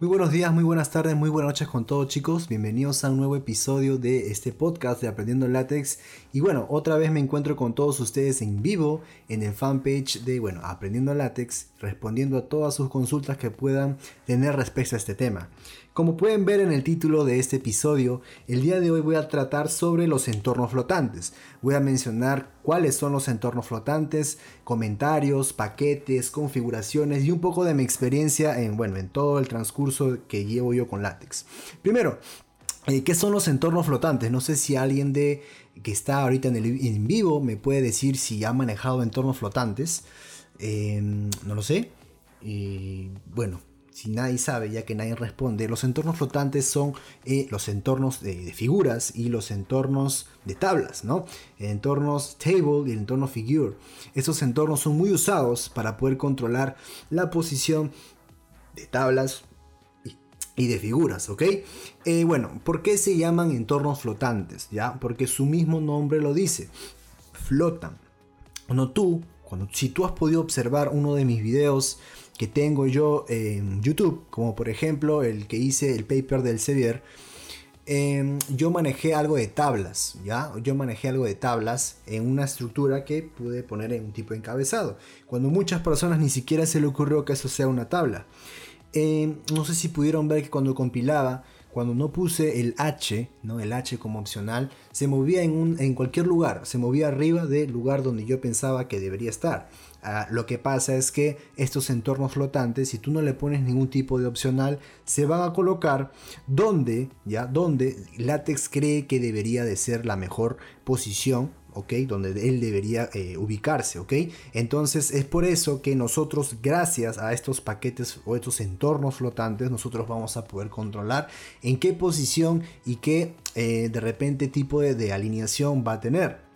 Muy buenos días, muy buenas tardes, muy buenas noches con todos chicos. Bienvenidos a un nuevo episodio de este podcast de Aprendiendo Látex. Y bueno, otra vez me encuentro con todos ustedes en vivo en el fanpage de, bueno, Aprendiendo Látex, respondiendo a todas sus consultas que puedan tener respecto a este tema. Como pueden ver en el título de este episodio, el día de hoy voy a tratar sobre los entornos flotantes. Voy a mencionar cuáles son los entornos flotantes, comentarios, paquetes, configuraciones y un poco de mi experiencia en, bueno, en todo el transcurso que llevo yo con látex. Primero, eh, ¿Qué son los entornos flotantes? No sé si alguien de que está ahorita en, vivo me puede decir si ha manejado entornos flotantes. Em, no lo sé. Y bueno, si nadie sabe, ya que nadie responde, los entornos flotantes son eh, los entornos de, figuras y los entornos de tablas, ¿no? entornos table y el entorno figure. Estos entornos son muy usados para poder controlar la posición de tablas y de figuras, ¿ok? Eh, bueno, ¿por qué se llaman entornos flotantes? ¿Ya? Porque su mismo nombre lo dice, flotan. Cuando tú, cuando, si tú has podido observar uno de mis videos que tengo yo en YouTube, como por ejemplo el que hice el paper del Sevier, em, yo manejé algo de tablas, ¿ya? Yo manejé algo de tablas en una estructura que pude poner en un tipo encabezado, cuando muchas personas ni siquiera se le ocurrió que eso sea una tabla. Em, no sé si pudieron ver que cuando compilaba, cuando no puse el H, ¿no? el H como opcional, se movía en, cualquier lugar, se movía arriba del lugar donde yo pensaba que debería estar. Ah, lo que pasa es que estos entornos flotantes, si tú no le pones ningún tipo de opcional, se van a colocar donde, ya, donde látex cree que debería de ser la mejor posición ¿ok? Donde él debería eh, ubicarse, ¿ok? Entonces es por eso que nosotros, gracias a estos paquetes o estos entornos flotantes, nosotros vamos a poder controlar en qué posición y qué eh, de repente tipo de alineación va a tener.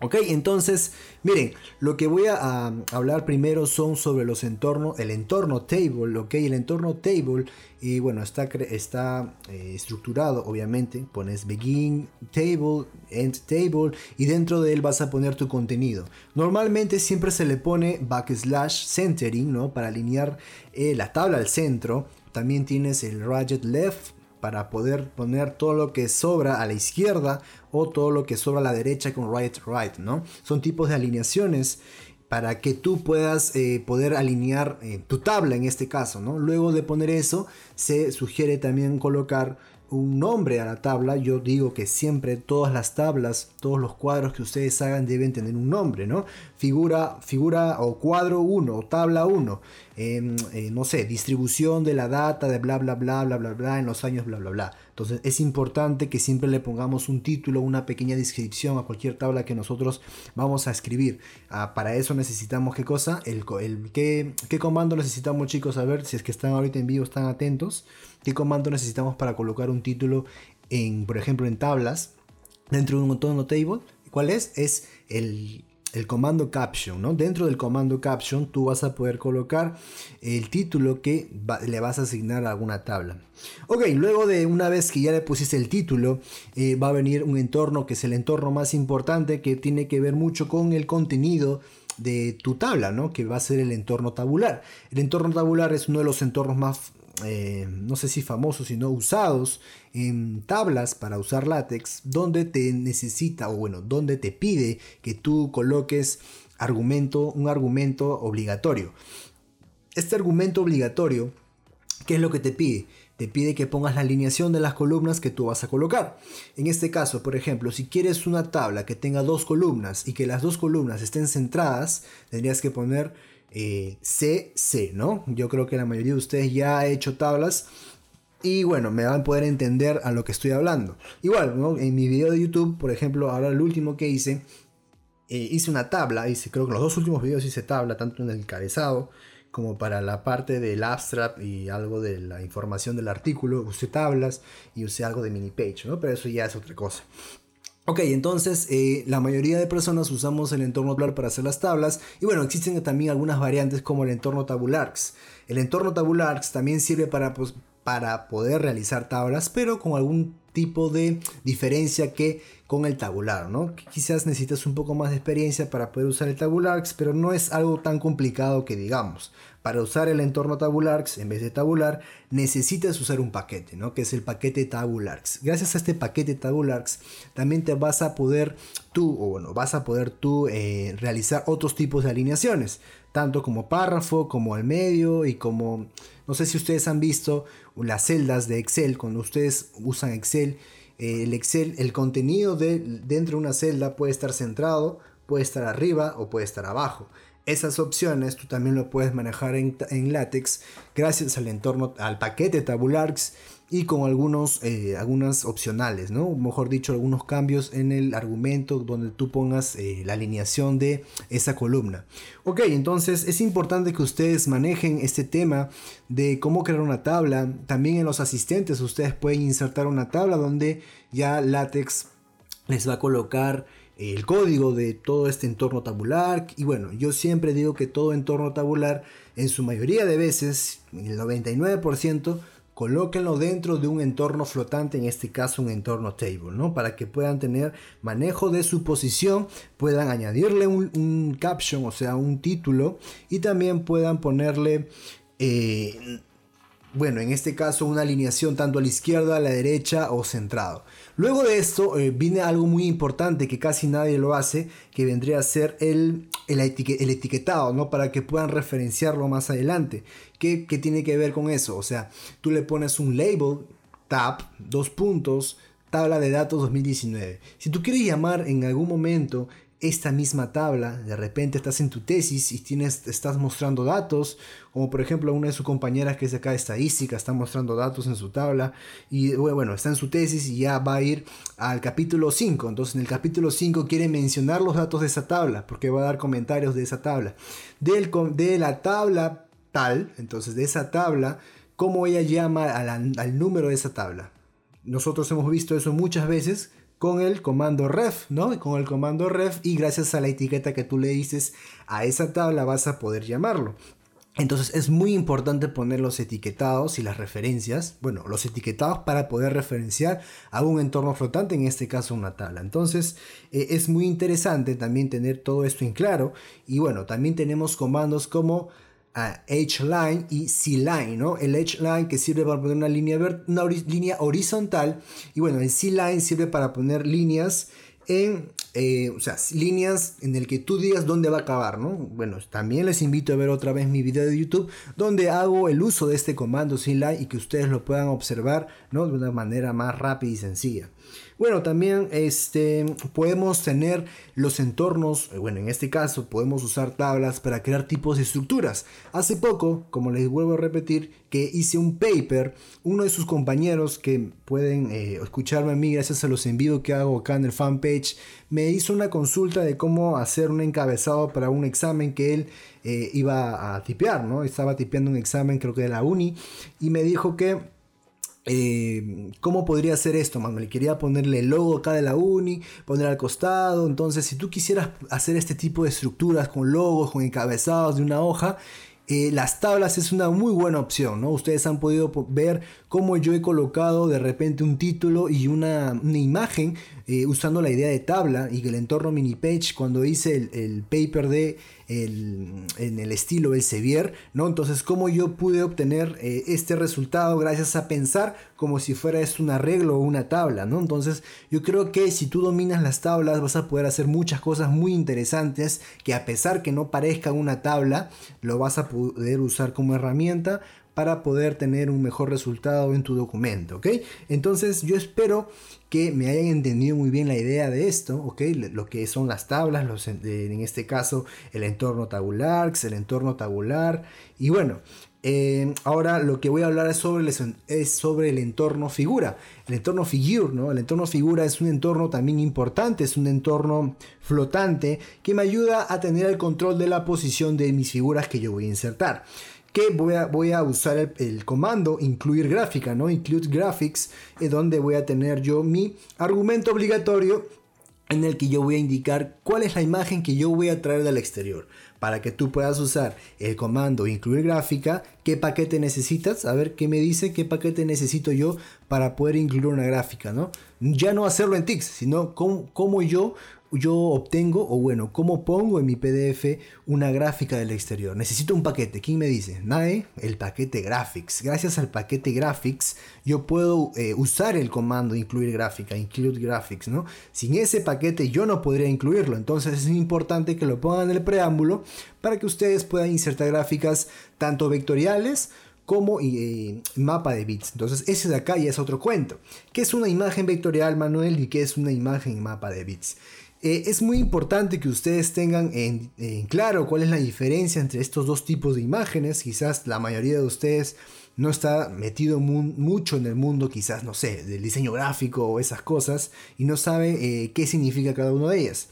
Ok, entonces, miren, lo que voy a, hablar primero son sobre los entornos, el entorno table, ok, el entorno table, y bueno, está, está eh, estructurado, obviamente, pones begin table, end table, y dentro de él vas a poner tu contenido. Normalmente siempre se le pone backslash centering, ¿no? Para alinear eh, la tabla al centro. También tienes el right left para poder poner todo lo que sobra a la izquierda o todo lo que sobra a la derecha con right right, ¿no? Son tipos de alineaciones para que tú puedas eh, poder alinear eh, tu tabla en este caso, ¿no? Luego de poner eso, se sugiere también colocar un nombre a la tabla, yo digo que siempre todas las tablas, todos los cuadros que ustedes hagan deben tener un nombre, ¿no? Figura, figura o cuadro 1 o tabla 1, em, eh, no sé, distribución de la data de bla bla bla bla bla bla en los años bla bla bla. Entonces es importante que siempre le pongamos un título, una pequeña descripción a cualquier tabla que nosotros vamos a escribir. Ah, para eso necesitamos qué cosa, el, el ¿qué, qué comando necesitamos chicos, a ver si es que están ahorita en vivo, están atentos. ¿Qué comando necesitamos para colocar un título en, por ejemplo, en tablas dentro de un entorno table? ¿Cuál es? Es el, comando caption, ¿no? Dentro del comando caption tú vas a poder colocar el título que le vas a asignar a alguna tabla. Ok, luego de una vez que ya le pusiste el título, eh, va a venir un entorno que es el entorno más importante que tiene que ver mucho con el contenido de tu tabla, ¿no? Que va a ser el entorno tabular. El entorno tabular es uno de los entornos más eh, no sé si famosos, sino usados en tablas para usar látex, donde te necesita, o bueno, donde te pide que tú coloques argumento, un argumento obligatorio. Este argumento obligatorio, ¿qué es lo que te pide? Te pide que pongas la alineación de las columnas que tú vas a colocar. En este caso, por ejemplo, si quieres una tabla que tenga dos columnas y que las dos columnas estén centradas, tendrías que poner CC, eh, ¿no? Yo creo que la mayoría de ustedes ya ha hecho tablas y bueno, me van a poder entender a lo que estoy hablando. Igual, ¿no? En mi video de YouTube, por ejemplo, ahora el último que hice, eh, hice una tabla, hice, creo que los dos últimos videos hice tabla, tanto en el encabezado como para la parte del abstract y algo de la información del artículo, usé tablas y usé algo de mini page, ¿no? Pero eso ya es otra cosa. Ok, entonces eh, la mayoría de personas usamos el entorno tabular para hacer las tablas y bueno, existen también algunas variantes como el entorno tabularx. El entorno tabularx también sirve para, pues, para poder realizar tablas, pero con algún tipo de diferencia que con el tabular, ¿no? Quizás necesitas un poco más de experiencia para poder usar el tabularx, pero no es algo tan complicado que digamos. Para usar el entorno tabularx en vez de tabular, necesitas usar un paquete, ¿no? Que es el paquete tabularx. Gracias a este paquete tabularx, también te vas a poder tú, o bueno, vas a poder tú eh, realizar otros tipos de alineaciones, tanto como párrafo, como al medio y como, no sé si ustedes han visto las celdas de Excel, cuando ustedes usan Excel eh, el Excel, el contenido de, dentro de una celda puede estar centrado, puede estar arriba o puede estar abajo. Esas opciones tú también lo puedes manejar en, en LaTeX gracias al entorno, al paquete Tabularx y con algunos, eh, algunas opcionales, ¿no? Mejor dicho, algunos cambios en el argumento donde tú pongas eh, la alineación de esa columna. Ok, entonces es importante que ustedes manejen este tema de cómo crear una tabla. También en los asistentes ustedes pueden insertar una tabla donde ya LaTeX les va a colocar el código de todo este entorno tabular. Y bueno, yo siempre digo que todo entorno tabular, en su mayoría de veces, el 99%, colóquenlo dentro de un entorno flotante, en este caso un entorno table, ¿no? Para que puedan tener manejo de su posición, puedan añadirle un, caption, o sea, un título, y también puedan ponerle... Eh, bueno, en este caso una alineación tanto a la izquierda, a la derecha o centrado. Luego de esto eh, viene algo muy importante que casi nadie lo hace, que vendría a ser el, el, etiquetado, ¿no? Para que puedan referenciarlo más adelante. ¿Qué, ¿Qué, tiene que ver con eso? O sea, tú le pones un label, tab, dos puntos, tabla de datos 2019. Si tú quieres llamar en algún momento esta misma tabla, de repente estás en tu tesis y tienes, estás mostrando datos, como por ejemplo una de sus compañeras que es de acá de estadística, está mostrando datos en su tabla y bueno, está en su tesis y ya va a ir al capítulo 5, entonces en el capítulo 5 quiere mencionar los datos de esa tabla, porque va a dar comentarios de esa tabla. De la tabla tal, entonces de esa tabla, cómo ella llama al número de esa tabla. Nosotros hemos visto eso muchas veces con el comando ref, ¿no? Con el comando ref y gracias a la etiqueta que tú le dices a esa tabla vas a poder llamarlo. Entonces es muy importante poner los etiquetados y las referencias, bueno, los etiquetados para poder referenciar a un entorno flotante, en este caso una tabla. Entonces eh, es muy interesante también tener todo esto en claro y bueno, también tenemos comandos como H-line y C-line, ¿no? El H-line que sirve para poner una línea, una línea horizontal y bueno, el C-line sirve para poner líneas en, eh, o sea, líneas en el que tú digas dónde va a acabar, ¿no? Bueno, también les invito a ver otra vez mi video de YouTube donde hago el uso de este comando C-line y que ustedes lo puedan observar, ¿no? De una manera más rápida y sencilla. Bueno, también este, podemos tener los entornos, eh, bueno, en este caso podemos usar tablas para crear tipos de estructuras. Hace poco, como les vuelvo a repetir, que hice un paper, uno de sus compañeros que pueden eh, escucharme a mí gracias a los envíos que hago acá en el fanpage, me hizo una consulta de cómo hacer un encabezado para un examen que él eh, iba a tipear, ¿no? Estaba tipeando un examen creo que de la uni y me dijo que eh, ¿Cómo podría ser esto, Manuel? Quería ponerle el logo acá de la uni, poner al costado. Entonces, si tú quisieras hacer este tipo de estructuras con logos, con encabezados de una hoja, eh, las tablas es una muy buena opción, ¿no? Ustedes han podido ver cómo yo he colocado de repente un título y una, imagen eh, usando la idea de tabla y el entorno mini page cuando hice el, paper de en el estilo Elsevier, ¿no? Entonces, cómo yo pude obtener eh, este resultado gracias a pensar como si fuera esto un arreglo o una tabla, ¿no? Entonces, yo creo que si tú dominas las tablas vas a poder hacer muchas cosas muy interesantes que a pesar que no parezca una tabla, lo vas a poder usar como herramienta para poder tener un mejor resultado en tu documento, ¿ok? Entonces yo espero que me hayan entendido muy bien la idea de esto, ¿ok? Lo que son las tablas, los, en este caso el entorno tabular, el entorno tabular, y bueno, eh, ahora lo que voy a hablar es sobre, el, es sobre el entorno figura. El entorno figure. El entorno figura es un entorno también importante, es un entorno flotante que me ayuda a tener el control de la posición de mis figuras que yo voy a insertar voy a, usar el, comando incluir gráfica, ¿no? Include graphics, es donde voy a tener yo mi argumento obligatorio en el que yo voy a indicar cuál es la imagen que yo voy a traer del exterior. Para que tú puedas usar el comando incluir gráfica, qué paquete necesitas, a ver qué me dice, qué paquete necesito yo para poder incluir una gráfica, ¿no? Ya no hacerlo en TIX, sino cómo, cómo yo yo obtengo, o bueno, cómo pongo en mi PDF una gráfica del exterior. Necesito un paquete. ¿Quién me dice? NAE, el paquete Graphics. Gracias al paquete Graphics, yo puedo eh, usar el comando incluir gráfica, include graphics, ¿no? Sin ese paquete yo no podría incluirlo. Entonces es importante que lo pongan en el preámbulo para que ustedes puedan insertar gráficas tanto vectoriales como eh, mapa de bits. Entonces, ese de acá ya es otro cuento. ¿Qué es una imagen vectorial, Manuel? ¿Y qué es una imagen mapa de bits? Eh, es muy importante que ustedes tengan en, claro cuál es la diferencia entre estos dos tipos de imágenes. Quizás la mayoría de ustedes no está metido mucho en el mundo, quizás, no sé, del diseño gráfico o esas cosas, y no sabe eh, qué significa cada una de ellas.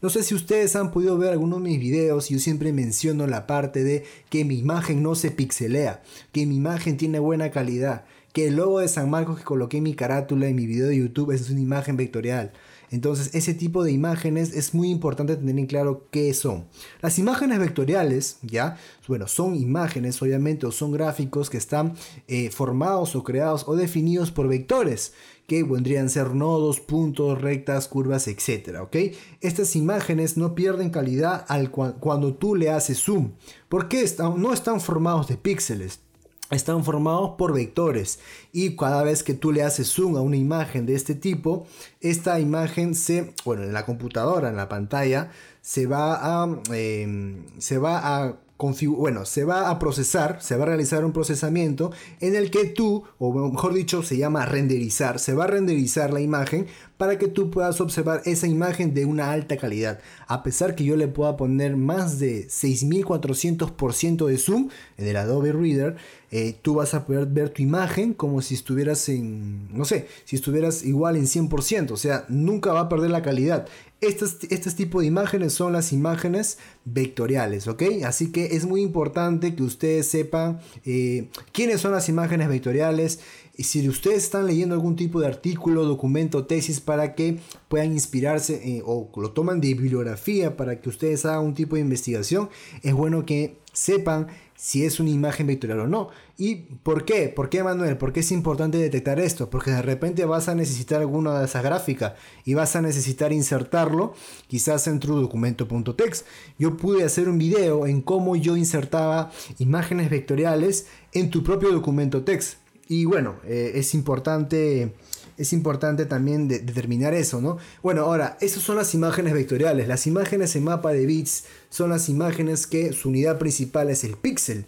No sé si ustedes han podido ver algunos de mis videos y yo siempre menciono la parte de que mi imagen no se pixelea, que mi imagen tiene buena calidad, que el logo de San Marcos que coloqué en mi carátula en mi video de YouTube es una imagen vectorial entonces ese tipo de imágenes es muy importante tener en claro qué son. Las imágenes vectoriales, ya, bueno, son imágenes obviamente o son gráficos que están eh, formados o creados o definidos por vectores que vendrían a ser nodos, puntos, rectas, curvas, etc. ¿ok? Estas imágenes no pierden calidad al cuando tú le haces zoom. porque No están formados de píxeles están formados por vectores y cada vez que tú le haces zoom a una imagen de este tipo, esta imagen se, bueno, en la computadora, en la pantalla, se va a, em, se va bueno, se va a procesar, se va a realizar un procesamiento en el que tú, o mejor dicho, se llama renderizar, se va a renderizar la imagen para que tú puedas observar esa imagen de una alta calidad. A pesar que yo le pueda poner más de 6400% de zoom en el Adobe Reader, eh, tú vas a poder ver tu imagen como si estuvieras en, no sé, si estuvieras igual en 100%, o sea, nunca va a perder la calidad. Este, este tipo de imágenes son las imágenes vectoriales, ¿ok? Así que es muy importante que ustedes sepan eh, quiénes son las imágenes vectoriales y si ustedes están leyendo algún tipo de artículo, documento, tesis para que puedan inspirarse eh, o lo toman de bibliografía para que ustedes hagan un tipo de investigación, es bueno que sepan si es una imagen vectorial o no. ¿Y por qué? ¿Por qué, Manuel? ¿Por qué es importante detectar esto? Porque de repente vas a necesitar alguna de esas gráficas y vas a necesitar insertarlo quizás en tu documento.txt. Yo pude hacer un video en cómo yo insertaba imágenes vectoriales en tu propio documento text. Y bueno, eh, es importante es importante también determinar eso, ¿no? Bueno, ahora, esas son las imágenes vectoriales. Las imágenes en mapa de bits son las imágenes que su unidad principal es el píxel.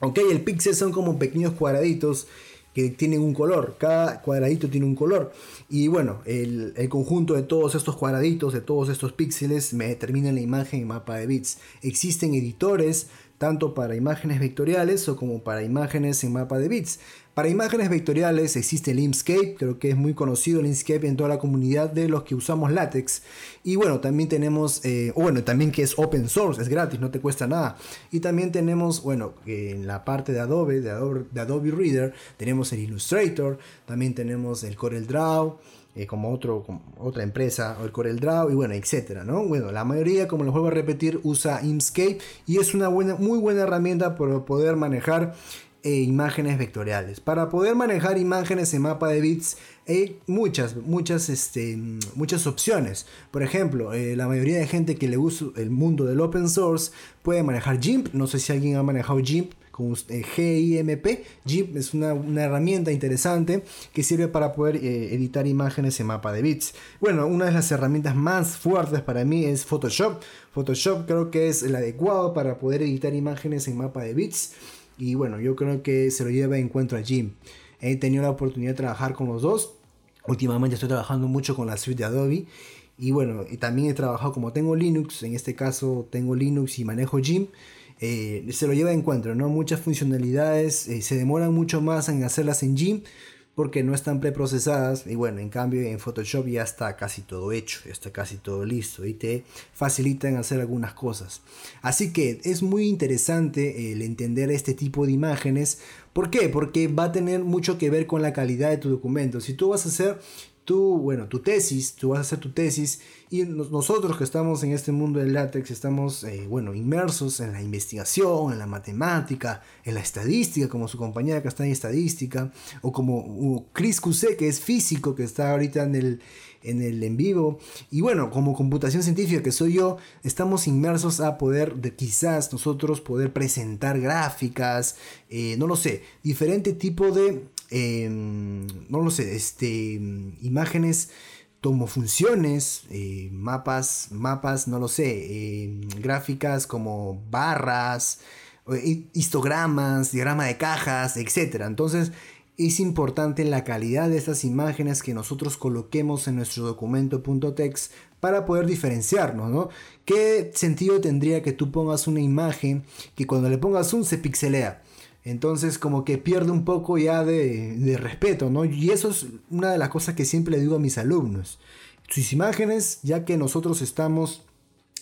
Ok, el píxel son como pequeños cuadraditos que tienen un color. Cada cuadradito tiene un color. Y bueno, el, conjunto de todos estos cuadraditos, de todos estos píxeles, me determina la imagen en mapa de bits. Existen editores tanto para imágenes vectoriales o como para imágenes en mapa de bits. Para imágenes vectoriales existe el Inkscape, creo que es muy conocido Inkscape en toda la comunidad de los que usamos látex. Y bueno, también tenemos, eh, bueno, también que es open source, es gratis, no te cuesta nada. Y también tenemos, bueno, en la parte de Adobe, de Adobe, de Adobe Reader, tenemos el Illustrator, también tenemos el CorelDRAW. Eh, como, otra empresa, o el CorelDRAW, y bueno, etcétera, ¿no? Bueno, la mayoría, como les vuelvo a repetir, usa Inkscape y es una muy buena herramienta para poder manejar eh, imágenes vectoriales. Para poder manejar imágenes en mapa de bits hay muchas, muchas, este, muchas opciones. Por ejemplo, eh, la mayoría de gente que le gusta el mundo del open source puede manejar GIMP. No sé si alguien ha manejado GIMP con eh, GIMP. GIMP es una, herramienta interesante que sirve para poder eh, editar imágenes en mapa de bits. Bueno, una de las herramientas más fuertes para mí es Photoshop. Photoshop creo que es el adecuado para poder editar imágenes en mapa de bits. Y bueno, yo creo que se lo lleva en cuenta a GIMP. He tenido la oportunidad de trabajar con los dos. Últimamente estoy trabajando mucho con la suite de Adobe. Y bueno, y también he trabajado como tengo Linux, en este caso tengo Linux y manejo GIMP. Eh, se lo lleva en cuenta, ¿no? Muchas funcionalidades eh, se demoran mucho más en hacerlas en GIMP porque no están preprocesadas y bueno, en cambio en Photoshop ya está casi todo hecho, ya está casi todo listo y te facilitan hacer algunas cosas. Así que es muy interesante el entender este tipo de imágenes. ¿Por qué? Porque va a tener mucho que ver con la calidad de tu documento. Si tú vas a hacer tú, bueno, tu tesis, tú vas a hacer tu tesis y nosotros que estamos en este mundo del látex estamos, eh, bueno, inmersos en la investigación, en la matemática, en la estadística, como su compañera que está en estadística, o como Chris Cusé, que es físico, que está ahorita en el, en el en vivo, y bueno, como computación científica que soy yo, estamos inmersos a poder, de quizás nosotros poder presentar gráficas, eh, no lo sé, diferente tipo de Em, no lo sé, este, imágenes tomo funciones, eh, mapas, mapas, no lo sé, em, gráficas como barras, histogramas, diagrama de cajas, etc. Entonces es importante la calidad de estas imágenes que nosotros coloquemos en nuestro documento .text para poder diferenciarnos, ¿no? ¿Qué sentido tendría que tú pongas una imagen que cuando le pongas un se pixelea? Entonces como que pierde un poco ya de, respeto, ¿no? Y eso es una de las cosas que siempre le digo a mis alumnos. Sus imágenes, ya que nosotros estamos,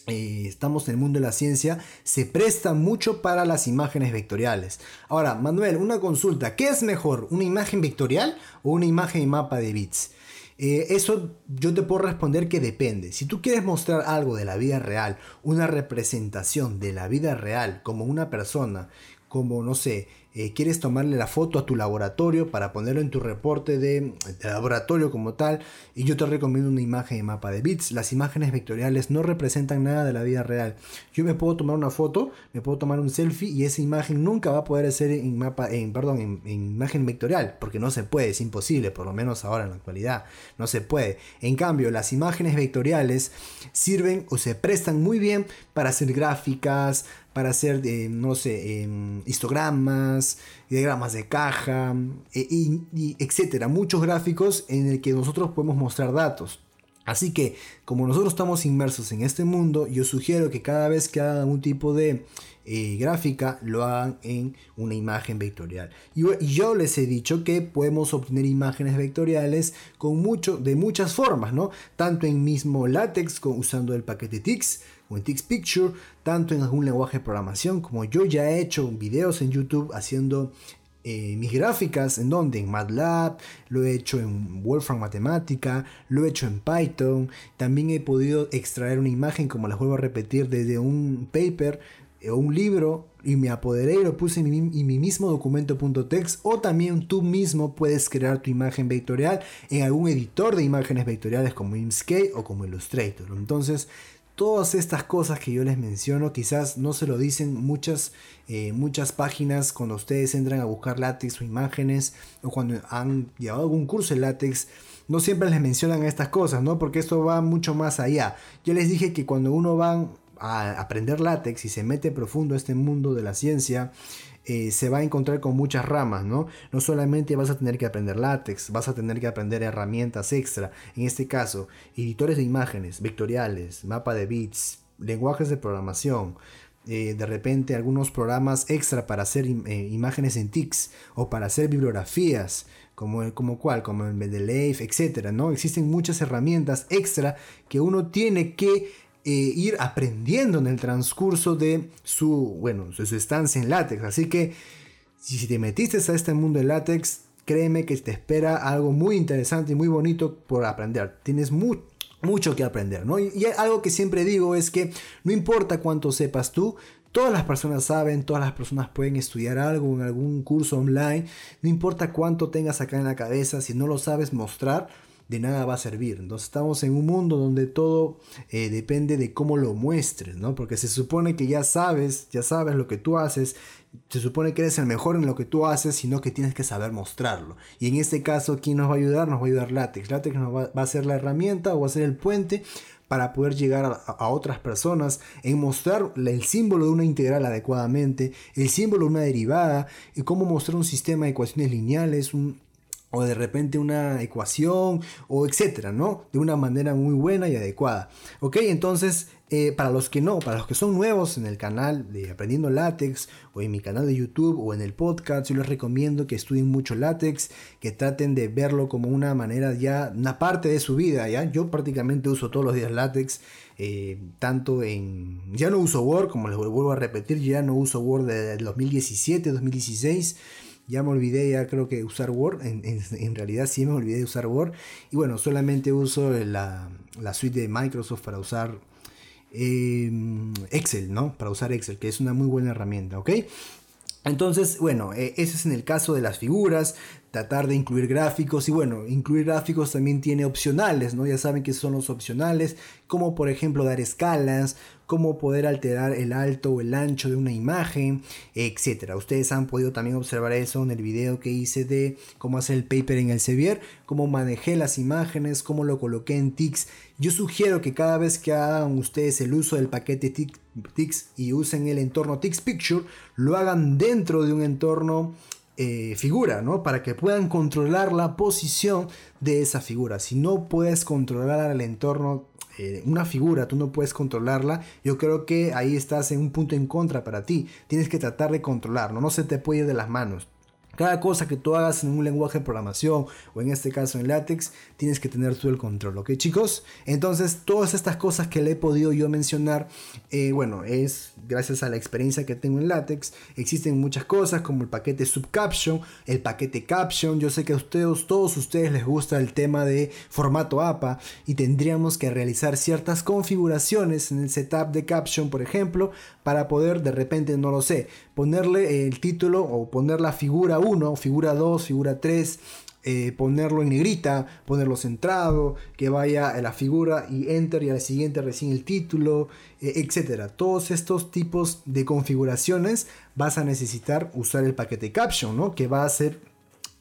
eh, estamos en el mundo de la ciencia, se prestan mucho para las imágenes vectoriales. Ahora, Manuel, una consulta. ¿Qué es mejor? ¿Una imagen vectorial o una imagen y mapa de bits? Eh, eso yo te puedo responder que depende. Si tú quieres mostrar algo de la vida real, una representación de la vida real como una persona, como, no sé, eh, quieres tomarle la foto a tu laboratorio para ponerlo en tu reporte de, laboratorio como tal, y yo te recomiendo una imagen de mapa de bits. Las imágenes vectoriales no representan nada de la vida real. Yo me puedo tomar una foto, me puedo tomar un selfie y esa imagen nunca va a poder ser en mapa, en, perdón, en, imagen vectorial, porque no se puede, es imposible, por lo menos ahora en la actualidad, no se puede. En cambio, las imágenes vectoriales sirven o se prestan muy bien para hacer gráficas, para hacer, eh, no sé, em, histogramas, diagramas de caja, e, y, etcétera. Muchos gráficos en el que nosotros podemos mostrar datos. Así que, como nosotros estamos inmersos en este mundo, yo sugiero que cada vez que hagan un tipo de eh, gráfica, lo hagan en una imagen vectorial. Y, yo les he dicho que podemos obtener imágenes vectoriales con mucho, de muchas formas, ¿no? Tanto en mismo látex, usando el paquete TIX, o en Tix Picture, tanto en algún lenguaje de programación, como yo ya he hecho videos en YouTube haciendo eh, mis gráficas, ¿en donde En MATLAB, lo he hecho en Wolfram Matemática, lo he hecho en Python, también he podido extraer una imagen, como les vuelvo a repetir, desde un paper o un libro y me apoderé y lo puse en mi, mismo documento.txt o también tú mismo puedes crear tu imagen vectorial en algún editor de imágenes vectoriales como Inkscape o como Illustrator. Entonces Todas estas cosas que yo les menciono quizás no se lo dicen muchas, eh, muchas páginas cuando ustedes entran a buscar látex o imágenes o cuando han llevado algún curso de látex. No siempre les mencionan estas cosas, ¿no? Porque esto va mucho más allá. Yo les dije que cuando uno va a aprender látex y se mete profundo a este mundo de la ciencia, eh, se va a encontrar con muchas ramas, ¿no? No solamente vas a tener que aprender látex, vas a tener que aprender herramientas extra, en este caso, editores de imágenes, vectoriales, mapa de bits, lenguajes de programación, eh, de repente algunos programas extra para hacer eh, imágenes en TICS o para hacer bibliografías, como, como cuál, como el Mendeley, etc. ¿no? Existen muchas herramientas extra que uno tiene que eh, ir aprendiendo en el transcurso de su, bueno, su estancia en látex. Así que si te metiste a este mundo de látex, créeme que te espera algo muy interesante y muy bonito por aprender. Tienes mucho que aprender, ¿no? Y, algo que siempre digo es que no importa cuánto sepas tú, Todas las personas saben, todas las personas pueden estudiar algo en algún curso online. No importa cuánto tengas acá en la cabeza, si no lo sabes mostrar, de nada va a servir. Entonces estamos en un mundo donde todo eh, depende de cómo lo muestres, ¿no? Porque se supone que ya sabes, ya sabes lo que tú haces, se supone que eres el mejor en lo que tú haces, sino que tienes que saber mostrarlo. Y en este caso, ¿quién nos va a ayudar? Nos va a ayudar Latex. Latex nos va, a ser la herramienta o va a ser el puente para poder llegar a, a, otras personas en mostrar el símbolo de una integral adecuadamente, el símbolo de una derivada, y cómo mostrar un sistema de ecuaciones lineales, un, o de repente una ecuación o etcétera, ¿no? De una manera muy buena y adecuada. Ok, entonces eh, para los que no, para los que son nuevos en el canal de Aprendiendo Látex o en mi canal de YouTube o en el podcast, yo les recomiendo que estudien mucho látex, que traten de verlo como una manera ya, una parte de su vida, ¿ya? Yo prácticamente uso todos los días látex, eh, tanto en, ya no uso Word, como les vuelvo a repetir, ya no uso Word desde 2017, 2016 Ya me olvidé ya creo que usar Word. En, realidad sí me olvidé de usar Word. Y bueno, solamente uso la, suite de Microsoft para usar em, Excel, ¿no? Para usar Excel, que es una muy buena herramienta, ¿ok? Entonces, bueno, eh, ese es en el caso de las figuras, tratar de incluir gráficos y bueno, incluir gráficos también tiene opcionales, ¿no? Ya saben que son los opcionales, como por ejemplo dar escalas, cómo poder alterar el alto o el ancho de una imagen, etcétera. Ustedes han podido también observar eso en el video que hice de cómo hacer el paper en el Sevier, cómo manejé las imágenes, cómo lo coloqué en TIX. Yo sugiero que cada vez que hagan ustedes el uso del paquete TIX y usen el entorno TIX Picture, lo hagan dentro de un entorno eh, figura, ¿no? Para que puedan controlar la posición de esa figura. Si no puedes controlar el entorno eh, una figura, tú no puedes controlarla, yo creo que ahí estás en un punto en contra para ti. Tienes que tratar de controlarlo, no se te puede de las manos. Cada cosa que tú hagas en un lenguaje de programación o en este caso en látex, tienes que tener tú el control, ¿ok chicos? Entonces, todas estas cosas que le he podido yo mencionar, eh, bueno, es gracias a la experiencia que tengo en látex. Existen muchas cosas como el paquete subcaption, el paquete caption. Yo sé que a ustedes, todos ustedes les gusta el tema de formato APA y tendríamos que realizar ciertas configuraciones en el setup de caption, por ejemplo, para poder de repente, no lo sé, ponerle el título o poner la figura 1, figura 2, figura 3, eh, ponerlo en negrita, ponerlo centrado, que vaya a la figura y enter y al siguiente recién el título, eh, etcétera. Todos estos tipos de configuraciones vas a necesitar usar el paquete caption, ¿no? Que va a ser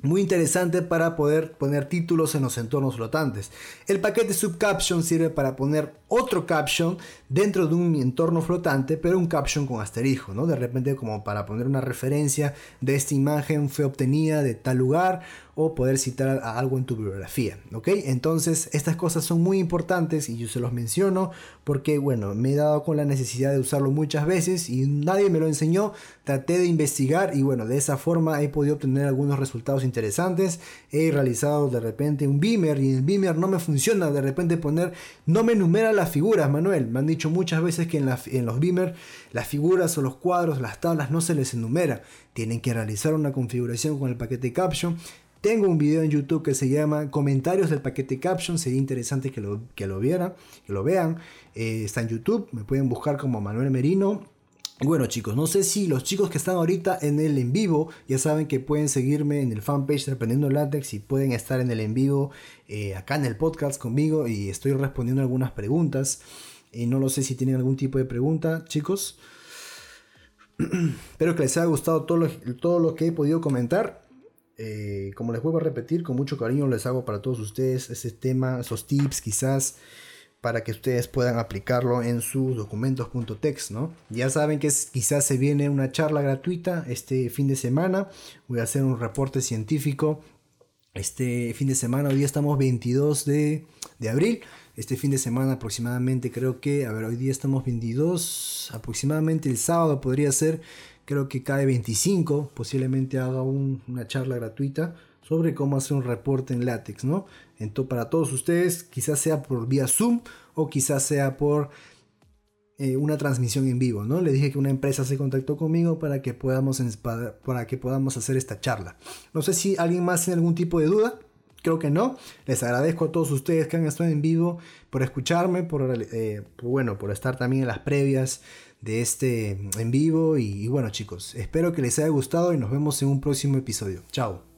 muy interesante para poder poner títulos en los entornos flotantes. El paquete subcaption sirve para poner otro caption dentro de un entorno flotante, pero un caption con asterisco, ¿no? De repente como para poner una referencia de esta imagen fue obtenida de tal lugar o poder citar algo en tu bibliografía, ¿ok? Entonces estas cosas son muy importantes y yo se los menciono porque, bueno, me he dado con la necesidad de usarlo muchas veces y nadie me lo enseñó, traté de investigar y bueno, de esa forma he podido obtener algunos resultados interesantes, he realizado de repente un beamer y el beamer no me funciona, de repente poner, no me enumera las figuras, Manuel, me han dicho muchas veces que en, los beamer las figuras o los cuadros, las tablas no se les enumera, tienen que realizar una configuración con el paquete caption tengo un video en YouTube que se llama Comentarios del paquete Caption. Sería interesante que lo, que lo vieran, que lo vean. Eh, está en YouTube. Me pueden buscar como Manuel Merino. Bueno chicos, no sé si los chicos que están ahorita en el en vivo ya saben que pueden seguirme en el fanpage de Aprendiendo Látex y pueden estar en el en vivo eh, acá en el podcast conmigo y estoy respondiendo algunas preguntas. Y no lo sé si tienen algún tipo de pregunta, chicos. Espero que les haya gustado todo lo, todo lo que he podido comentar. Eh, como les vuelvo a repetir, con mucho cariño les hago para todos ustedes ese tema, esos tips quizás para que ustedes puedan aplicarlo en sus documentos.text, ¿no? Ya saben que quizás se viene una charla gratuita este fin de semana. Voy a hacer un reporte científico este fin de semana. Hoy estamos 22 de, de abril. Este fin de semana aproximadamente creo que, a ver, hoy día estamos 22, aproximadamente el sábado podría ser creo que cae 25, posiblemente haga una charla gratuita sobre cómo hacer un reporte en látex, ¿no? Entonces, para todos ustedes, quizás sea por vía Zoom o quizás sea por eh, una transmisión en vivo, ¿no? Le dije que una empresa se contactó conmigo para que podamos, para que podamos hacer esta charla. No sé si alguien más tiene algún tipo de duda. Creo que no. Les agradezco a todos ustedes que han estado en vivo por escucharme, por, eh, bueno, por estar también en las previas de este en vivo. Y, y bueno chicos, espero que les haya gustado y nos vemos en un próximo episodio. Chao.